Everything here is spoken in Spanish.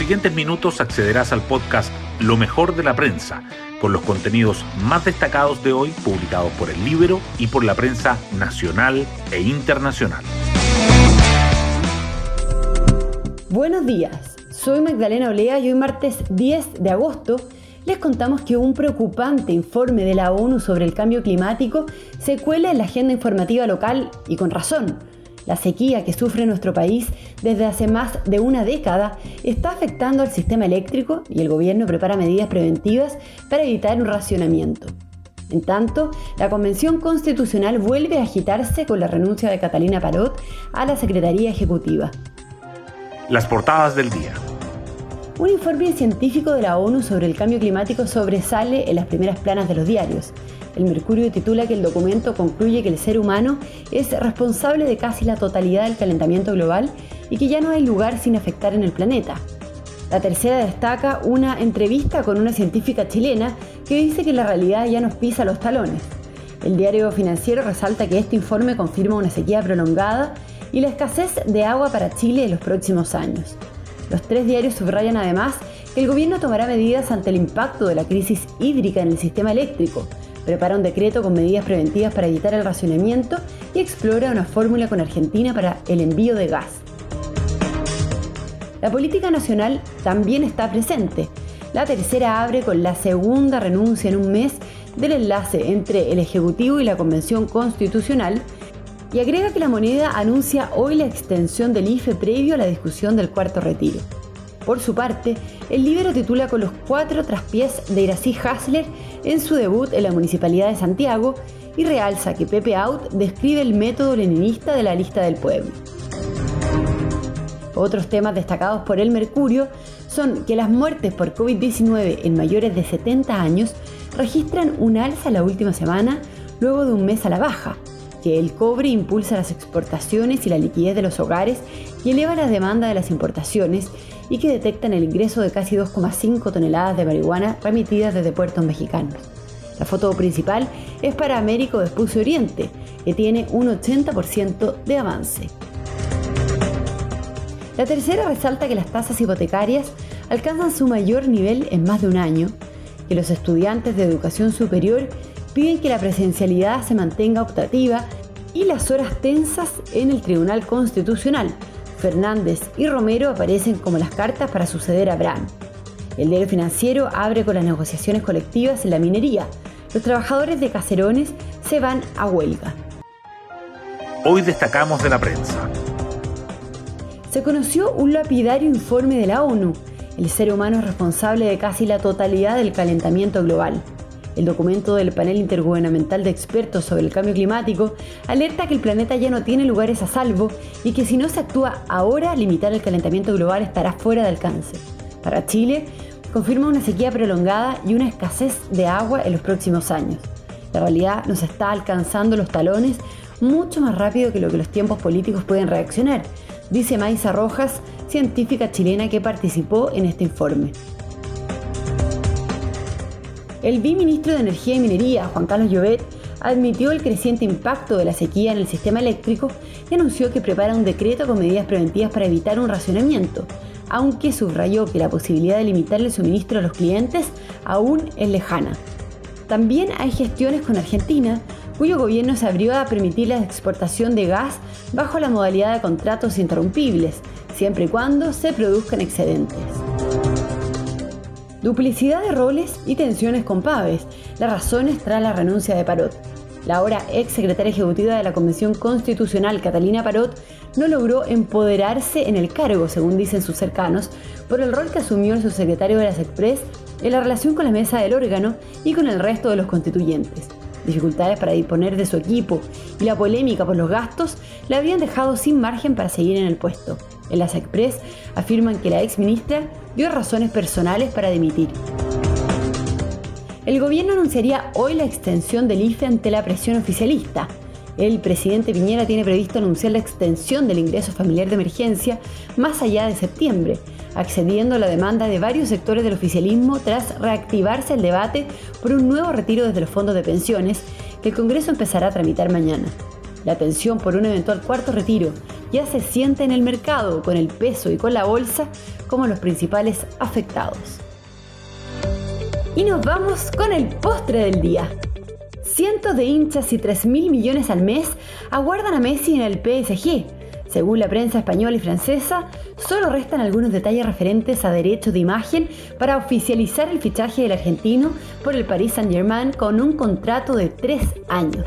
siguientes minutos accederás al podcast Lo mejor de la prensa, con los contenidos más destacados de hoy publicados por el libro y por la prensa nacional e internacional. Buenos días, soy Magdalena Olea y hoy martes 10 de agosto les contamos que un preocupante informe de la ONU sobre el cambio climático se cuela en la agenda informativa local y con razón. La sequía que sufre nuestro país desde hace más de una década está afectando al sistema eléctrico y el gobierno prepara medidas preventivas para evitar un racionamiento. En tanto, la Convención Constitucional vuelve a agitarse con la renuncia de Catalina Parot a la Secretaría Ejecutiva. Las portadas del día. Un informe científico de la ONU sobre el cambio climático sobresale en las primeras planas de los diarios. El Mercurio titula que el documento concluye que el ser humano es responsable de casi la totalidad del calentamiento global y que ya no hay lugar sin afectar en el planeta. La tercera destaca una entrevista con una científica chilena que dice que la realidad ya nos pisa los talones. El diario financiero resalta que este informe confirma una sequía prolongada y la escasez de agua para Chile en los próximos años. Los tres diarios subrayan además que el gobierno tomará medidas ante el impacto de la crisis hídrica en el sistema eléctrico, prepara un decreto con medidas preventivas para evitar el racionamiento y explora una fórmula con Argentina para el envío de gas. La política nacional también está presente. La tercera abre con la segunda renuncia en un mes del enlace entre el Ejecutivo y la Convención Constitucional y agrega que la moneda anuncia hoy la extensión del IFE previo a la discusión del cuarto retiro. Por su parte, el libro titula con los cuatro traspiés de Irací Hasler en su debut en la Municipalidad de Santiago y realza que Pepe Out describe el método leninista de la lista del pueblo. Otros temas destacados por el Mercurio son que las muertes por COVID-19 en mayores de 70 años registran un alza la última semana luego de un mes a la baja, que el cobre impulsa las exportaciones y la liquidez de los hogares y eleva la demanda de las importaciones y que detectan el ingreso de casi 2,5 toneladas de marihuana remitidas desde puertos mexicanos. La foto principal es para Américo Vespucio Oriente, que tiene un 80% de avance. La tercera resalta que las tasas hipotecarias alcanzan su mayor nivel en más de un año, que los estudiantes de educación superior piden que la presencialidad se mantenga optativa y las horas tensas en el Tribunal Constitucional. Fernández y Romero aparecen como las cartas para suceder a Bran. El diario financiero abre con las negociaciones colectivas en la minería. Los trabajadores de Caserones se van a huelga. Hoy destacamos de la prensa. Se conoció un lapidario informe de la ONU. El ser humano es responsable de casi la totalidad del calentamiento global. El documento del panel intergubernamental de expertos sobre el cambio climático alerta que el planeta ya no tiene lugares a salvo y que si no se actúa ahora, limitar el calentamiento global estará fuera de alcance. Para Chile, confirma una sequía prolongada y una escasez de agua en los próximos años. La realidad nos está alcanzando los talones mucho más rápido que lo que los tiempos políticos pueden reaccionar, dice Maisa Rojas, científica chilena que participó en este informe. El viceministro de Energía y Minería, Juan Carlos Llobet, admitió el creciente impacto de la sequía en el sistema eléctrico y anunció que prepara un decreto con medidas preventivas para evitar un racionamiento, aunque subrayó que la posibilidad de limitar el suministro a los clientes aún es lejana. También hay gestiones con Argentina, cuyo gobierno se abrió a permitir la exportación de gas bajo la modalidad de contratos interrumpibles, siempre y cuando se produzcan excedentes. Duplicidad de roles y tensiones con Paves, las razones tras la renuncia de Parot. La ahora ex secretaria ejecutiva de la Convención Constitucional, Catalina Parot, no logró empoderarse en el cargo, según dicen sus cercanos, por el rol que asumió el subsecretario de las Express en la relación con la mesa del órgano y con el resto de los constituyentes. Dificultades para disponer de su equipo y la polémica por los gastos la habían dejado sin margen para seguir en el puesto. En las Express afirman que la ex ministra dio razones personales para dimitir. El gobierno anunciaría hoy la extensión del IFE ante la presión oficialista. El presidente Piñera tiene previsto anunciar la extensión del ingreso familiar de emergencia más allá de septiembre, accediendo a la demanda de varios sectores del oficialismo tras reactivarse el debate por un nuevo retiro desde los fondos de pensiones que el Congreso empezará a tramitar mañana. La tensión por un eventual cuarto retiro ya se siente en el mercado con el peso y con la bolsa como los principales afectados. Y nos vamos con el postre del día. Cientos de hinchas y 3 mil millones al mes aguardan a Messi en el PSG. Según la prensa española y francesa, solo restan algunos detalles referentes a derechos de imagen para oficializar el fichaje del argentino por el Paris Saint-Germain con un contrato de tres años.